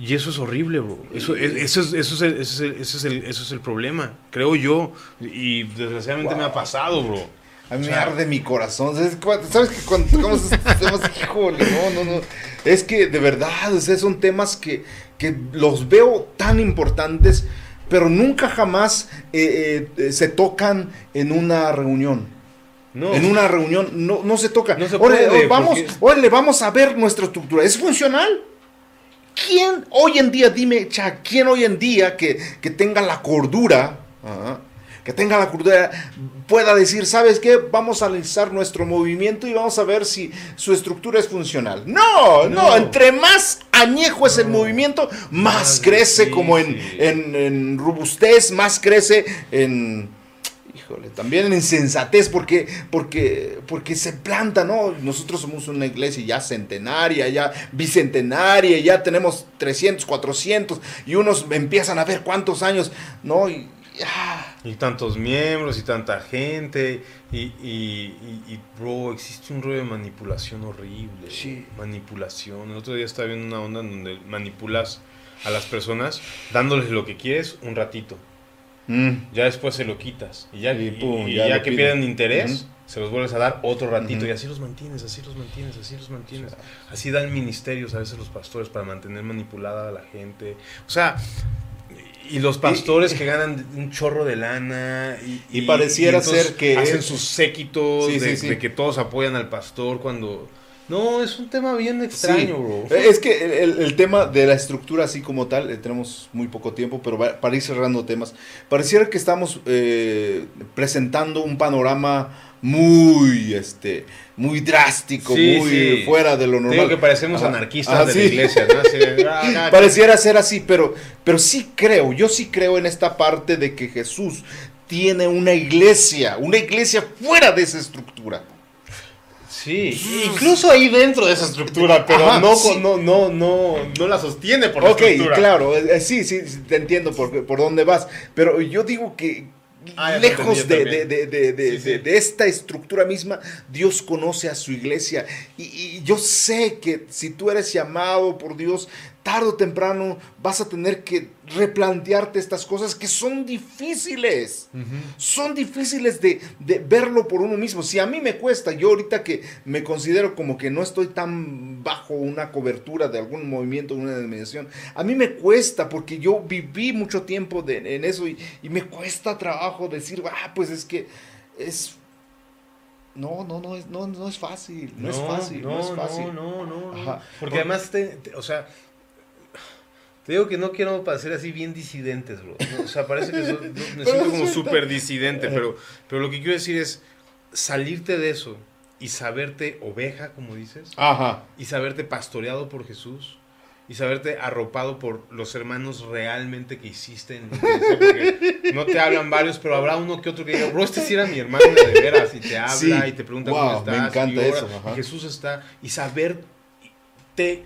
Y eso es horrible, bro. Eso, es- eso, es, eso, es el, eso, es el, eso, es el, eso es el problema, creo yo. Y desgraciadamente me ha pasado, bro. A mí me arde mi corazón. ¿Sabes, cu- ¿sabes que cuando tocamos estos temas, híjole, no, no, no. Es que de verdad, o sea, son temas que, que los veo tan importantes, pero nunca jamás eh, eh, se tocan en una reunión. No. En una reunión no, no se toca. No se Órale, puede, vamos, porque- órale, vamos a ver nuestra estructura. ¿Es funcional? ¿Quién hoy en día, dime, Cha, quién hoy en día que, que tenga la cordura, ajá, que tenga la cordura, pueda decir, ¿sabes qué? Vamos a analizar nuestro movimiento y vamos a ver si su estructura es funcional. No, no, No. entre más añejo es el movimiento, más, crece como en, en, en robustez, más crece en... Híjole, también en insensatez, porque, porque, porque se planta, ¿no? Nosotros somos una iglesia ya centenaria, ya bicentenaria, ya tenemos 300, 400, y unos empiezan a ver cuántos años, ¿no? Y, ah, Y tantos miembros y tanta gente. Y, y, y- y, bro, existe un rollo de manipulación horrible. Sí. Manipulación. El otro día estaba viendo una onda en donde manipulas a las personas dándoles lo que quieres un ratito. mm, Ya después se lo quitas. Y ya, Y y- pum, y ya ya lo que pierden interés, se los vuelves a dar otro ratito. Y así los mantienes, así los mantienes, así los mantienes. Así dan ministerios a veces los pastores para mantener manipulada a la gente. O sea, y los pastores que ganan un chorro de lana. Y, Y pareciera ser que- Hacen sus séquitos Sí, de, sí, sí. de que todos apoyan al pastor cuando. No, es un tema bien extraño, bro. Eh, Es que el, el- el tema de la estructura así como tal, eh, tenemos muy poco tiempo, pero va- para ir cerrando temas, pareciera que estamos eh, presentando un panorama muy, este, muy drástico, Sí, muy sí. fuera de lo normal. digo que parecemos anarquistas Ajá, de sí. la iglesia, ¿no? Así de, ah, ah, Pareciera ser así, pero, pero sí creo, yo sí creo en esta parte de que Jesús tiene una iglesia, una iglesia fuera de esa estructura. Sí, incluso ahí dentro de esa estructura, pero Ajá, no, sí. no, no, no, no la sostiene por la Ok, estructura. claro, eh, eh, sí, sí, sí, te entiendo por, por dónde vas, pero yo digo que Ah, lejos de, de- de- de- de- Sí, sí. de- de esta estructura misma, Dios conoce a su iglesia. Y, y yo sé que si tú eres llamado por Dios, tarde o temprano vas a tener que replantearte estas cosas que son difíciles. Son difíciles de, de verlo por uno mismo. Si a mí me cuesta, yo ahorita que me considero como que no estoy tan bajo una cobertura de algún movimiento, de una denominación, a mí me cuesta porque yo viví mucho tiempo de- en eso y, y me cuesta trabajo decir, ah, pues es que es... No, no, no es, no, no es fácil, no, es fácil, no, es fácil. No, no, no. Ajá. Porque además, te, te- o sea, te digo que no quiero parecer así bien disidentes, bro. ¿no? O sea, parece que soy- no, me siento como súper disidente, pero, pero lo que quiero decir es salirte de eso y saberte oveja, como dices, Ajá. y saberte pastoreado por Jesús y saberte arropado por los hermanos realmente que hiciste en la iglesia, porque no te hablan varios, pero habrá uno que otro que diga, bro, este sí era mi hermano de veras, y te habla Sí. y te pregunta Wow, cómo estás, me encanta y ora, eso, ajá. y Jesús está, y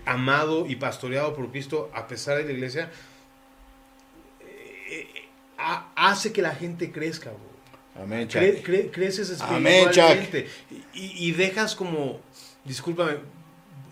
amado y pastoreado por Cristo a pesar de la iglesia, eh, eh, ha- hace que la gente crezca, bro. Amén, Chuck. Cre- cre- creces Amén, espiritualmente y, y dejas como, discúlpame,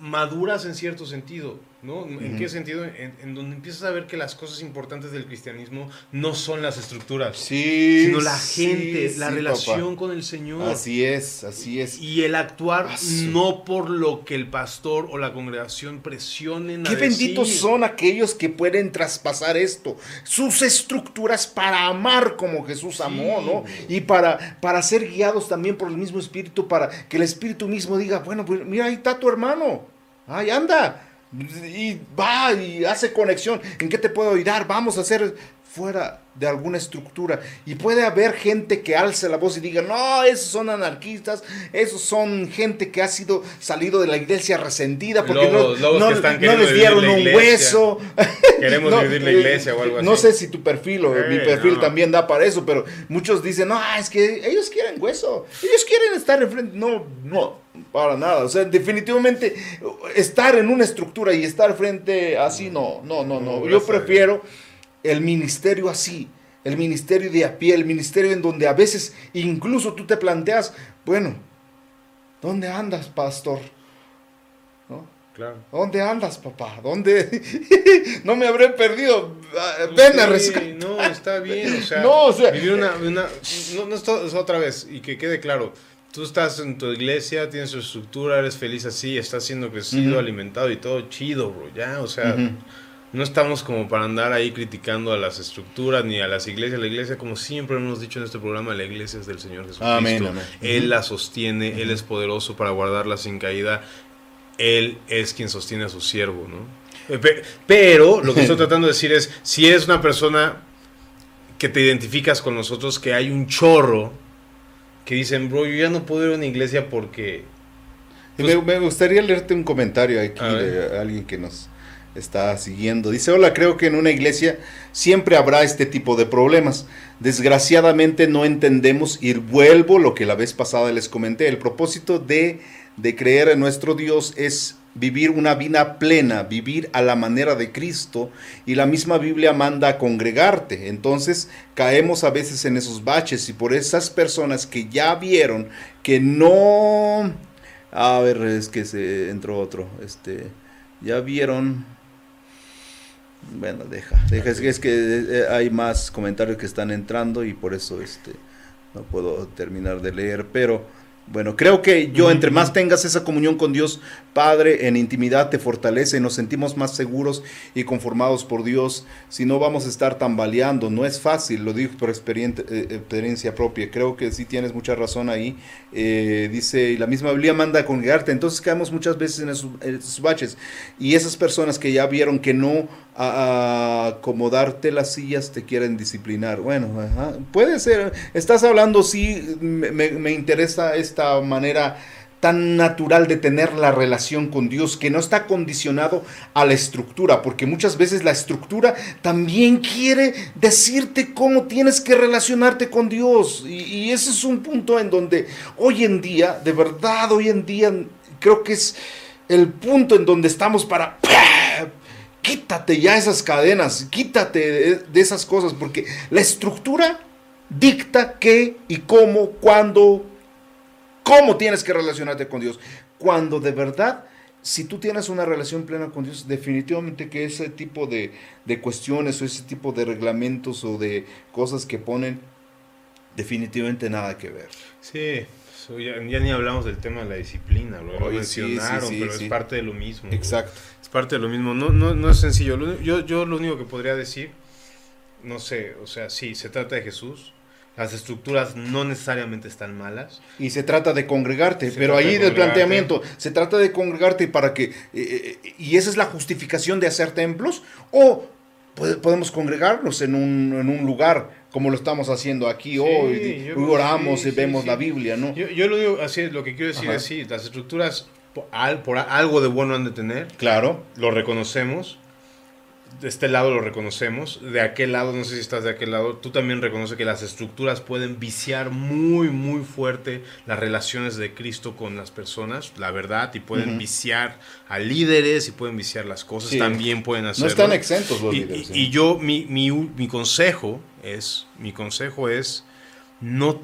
maduras en cierto sentido, ¿no? ¿En qué sentido? En, en donde empiezas a ver que las cosas importantes del cristianismo no son las estructuras, Sí. sino la sí, gente, la relación papá. con el Señor. Así es, así es. Y el actuar no por lo que el pastor o la congregación presionen a Qué benditos decir. son aquellos que pueden traspasar esto, sus estructuras para amar como Jesús amó, ¿no? Y para, para ser guiados también por el mismo Espíritu, para que el Espíritu mismo diga, bueno, pues mira, ahí está tu hermano, ahí anda, y va y hace conexión, ¿en qué te puedo ayudar? Vamos a hacer fuera de alguna estructura. Y puede haber gente que alce la voz y diga, no, esos son anarquistas, esos son gente que ha sido salido de la iglesia resentida porque no, no, les dieron un hueso. Queremos vivir la iglesia o algo así. No sé si tu perfil o mi perfil también da para eso, pero muchos dicen, no, es que ellos quieren hueso, ellos quieren estar enfrente. No, no, para nada. O sea, definitivamente estar en una estructura y estar frente así, no, no, no, no. Yo prefiero el ministerio así, el ministerio de a pie, el ministerio en donde a veces incluso tú te planteas, bueno, ¿dónde andas, pastor? ¿No? Claro. ¿Dónde andas, papá? ¿Dónde? no me habré perdido. Ah, ven a rescatar. No, está bien. O sea, no, o sea vivir una. una no, no es otra vez, y que quede claro. Tú estás en tu iglesia, tienes tu estructura, eres feliz así, estás siendo crecido, alimentado y todo chido, bro. Ya, o sea no estamos como para andar ahí criticando a las estructuras ni a las iglesias. La iglesia, como siempre hemos dicho en este programa, la iglesia es del Señor Jesucristo. Él la sostiene, Él es poderoso para guardarla sin caída. Él es quien sostiene a su siervo, ¿no? Eh, pero lo que estoy tratando de decir es, si eres una persona que te identificas con nosotros, que hay un chorro que dicen, bro, yo ya no puedo ir a una iglesia porque... me, me, gustaría leerte un comentario aquí de alguien que nos está siguiendo. Dice, hola, creo que en una iglesia siempre habrá este tipo de problemas. Desgraciadamente no entendemos y vuelvo lo que la vez pasada les comenté. El propósito de, de creer en nuestro Dios es vivir una vida plena, vivir a la manera de Cristo y la misma Biblia manda a congregarte. Entonces caemos a veces en esos baches y por esas personas que ya vieron que no... A ver, es que se entró otro. Este, ya vieron bueno, deja, deja. Es, que eh, hay más comentarios que están entrando y por eso este no puedo terminar de leer, pero bueno, creo que yo entre más tengas esa comunión con Dios Padre en intimidad te fortalece, nos sentimos más seguros y conformados por Dios, si no vamos a estar tambaleando, no es fácil, lo digo por experiencia, eh, experiencia propia, creo que sí tienes mucha razón ahí, eh, dice, y la misma Biblia manda a congregarte, entonces caemos muchas veces en esos, baches, y esas personas que ya vieron que no a, acomodarte las sillas te quieren disciplinar, bueno, puede ser, estás hablando, sí, me, me interesa esta manera tan natural de tener la relación con Dios, que no está condicionado a la estructura, porque muchas veces la estructura también quiere decirte cómo tienes que relacionarte con Dios. Y, ese es un punto en donde hoy en día, de verdad, hoy en día creo que es el punto en donde estamos para... Quítate ya esas cadenas, quítate de esas cosas, porque la estructura dicta qué y cómo, cuándo, cómo tienes que relacionarte con Dios. Cuando de verdad, si tú tienes una relación plena con Dios, definitivamente que ese tipo de, cuestiones o ese tipo de reglamentos o de cosas que ponen, definitivamente nada que ver. Sí, ya, ni hablamos del tema de la disciplina, lo, mencionaron, pero es parte de lo mismo. Exacto. Es parte de lo mismo, no, no, no es sencillo. Yo, yo lo único que podría decir, no sé, o sea, sí, se trata de Jesús, las estructuras no necesariamente están malas. Y se trata de congregarte, pero ahí del planteamiento, se trata de congregarte para que, eh, eh, y esa es la justificación de hacer templos, o podemos congregarnos en un, en un lugar como lo estamos haciendo aquí hoy, oramos y vemos la Biblia, ¿no? Yo, lo digo así, lo que quiero decir es sí, las estructuras por, por algo de bueno han de tener. Claro. Lo reconocemos de este lado lo reconocemos, de aquel lado, no sé si estás de aquel lado, tú también reconoces que las estructuras pueden viciar muy, muy fuerte las relaciones de Cristo con las personas, la verdad, y pueden viciar a líderes y pueden viciar las cosas, también pueden hacerlo. No están exentos los y, líderes. Y, yo, mi, mi, mi, consejo es, mi consejo es, no,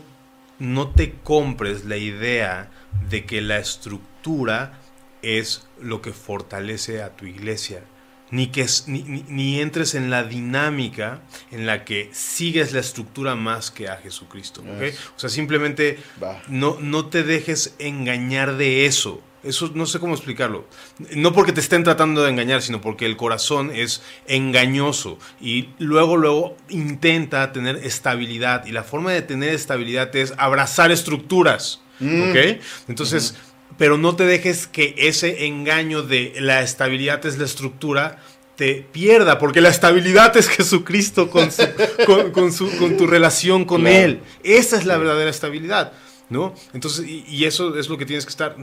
no te compres la idea de que la estructura es lo que fortalece a tu iglesia ni, que, ni, ni, entres en la dinámica en la que sigues la estructura más que a Jesucristo. O sea, simplemente no, no te dejes engañar de eso. Eso no sé cómo explicarlo. No porque te estén tratando de engañar, sino porque el corazón es engañoso y luego, luego intenta tener estabilidad. Y la forma de tener estabilidad es abrazar estructuras. Mm. Entonces, pero no te dejes que ese engaño de la estabilidad es la estructura te pierda, porque la estabilidad es Jesucristo con, su, con, su, con tu relación con Él. Esa es la verdadera estabilidad, ¿no? Entonces, y, eso es lo que tienes que estar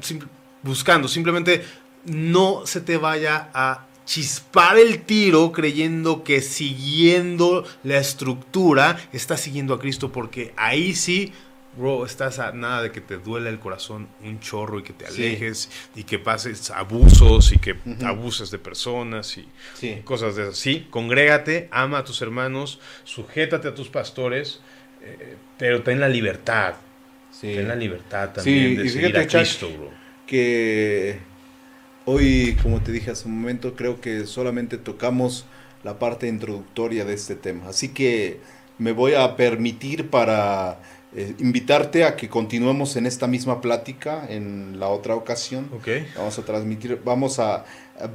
buscando. Simplemente no se te vaya a chispar el tiro creyendo que siguiendo la estructura estás siguiendo a Cristo, porque ahí sí bro, estás a nada de que te duele el corazón un chorro y que te alejes y que pases abusos y que abuses de personas y cosas de esas. Sí, congrégate, ama a tus hermanos, sujétate a tus pastores, eh, pero ten la libertad. Ten la libertad también de seguir a Cristo, bro. Que hoy, como te dije hace un momento, creo que solamente tocamos la parte introductoria de este tema. Así que me voy a permitir para eh, invitarte a que continuemos en esta misma plática en la otra ocasión. Vamos a transmitir, vamos a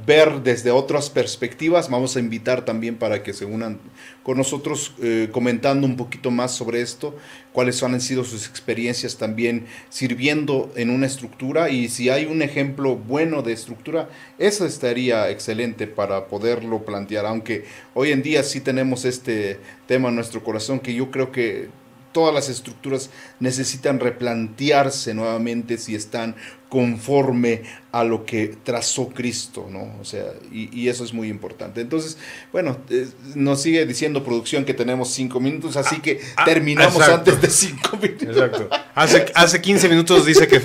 ver desde otras perspectivas, vamos a invitar también para que se unan con nosotros eh, comentando un poquito más sobre esto, cuáles han sido sus experiencias también sirviendo en una estructura. Y si hay un ejemplo bueno de estructura, eso estaría excelente para poderlo plantear, aunque hoy en día sí tenemos este tema en nuestro corazón que yo creo que todas las estructuras necesitan replantearse nuevamente si están conforme a lo que trazó Cristo, ¿no? O sea, y, eso es muy importante. Entonces, bueno, eh, nos sigue diciendo producción que tenemos cinco minutos, así que ah, ah, terminamos antes de cinco minutos. Exacto. Hace, hace 15 minutos dice que...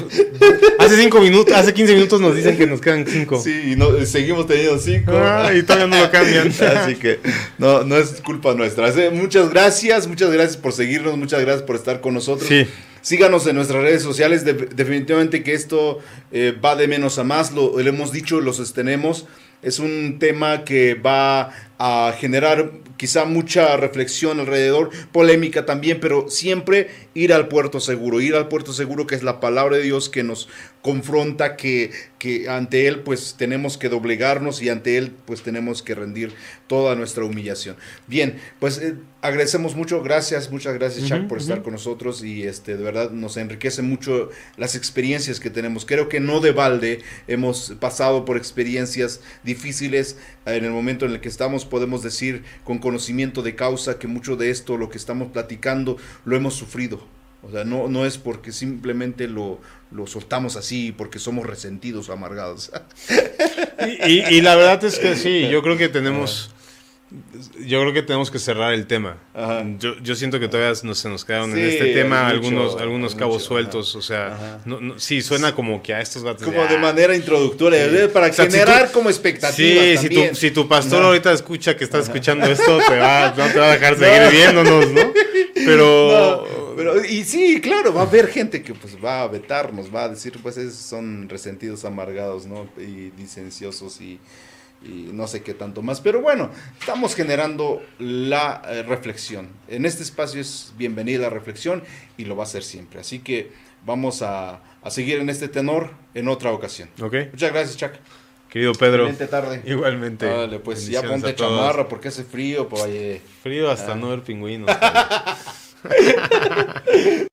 Hace cinco minutos, hace 15 minutos nos dicen que nos quedan cinco. Sí, y no, seguimos teniendo cinco. Ah, y todavía no lo cambian. así que no, no es culpa nuestra. Muchas gracias, muchas gracias por seguirnos, muchas gracias por estar con nosotros. Sí. Síganos en nuestras redes sociales. definitivamente que esto eh, va de menos a más. Lo, lo hemos dicho, lo sostenemos. Es un tema que va a generar quizá mucha reflexión alrededor, polémica también, pero siempre ir al puerto seguro, ir al puerto seguro que es la palabra de Dios que nos confronta, que, que ante Él pues tenemos que doblegarnos y ante Él pues tenemos que rendir toda nuestra humillación. Bien, pues eh, agradecemos mucho, gracias, muchas gracias Chuck por estar con nosotros y este de verdad nos enriquece mucho las experiencias que tenemos. Creo que no de balde hemos pasado por experiencias difíciles en el momento en el que estamos podemos decir con conocimiento de causa que mucho de esto, lo que estamos platicando, lo hemos sufrido. O sea, no, no es porque simplemente lo, lo soltamos así, porque somos resentidos o amargados. y, la verdad es que sí, yo creo que tenemos yo creo que tenemos que cerrar el tema. Yo, yo, siento que todavía nos, se nos quedaron en este tema algunos, algunos cabos sueltos. O sea, no, sí, suena como que a estos gatos. Como de, manera introductoria, ¿eh? para generar como expectativas. Sí, Si, tu, si tu pastor ahorita escucha que estás escuchando esto, te va, no te va a dejar seguir viéndonos, ¿no? Pero. pero. Y sí, claro, va a haber gente que pues va a vetarnos, va a decir, pues esos son resentidos, amargados, ¿no? Y licenciosos y y no sé qué tanto más. Pero bueno, estamos generando la eh, reflexión. En este espacio es bienvenida la reflexión y lo va a ser siempre. Así que vamos a, seguir en este tenor en otra ocasión. Okay. Muchas gracias, Chuck. Querido Pedro. tarde. Igualmente. Dale, pues ya ponte chamarra porque hace frío. Pues, Frío hasta ah. no ver pingüinos.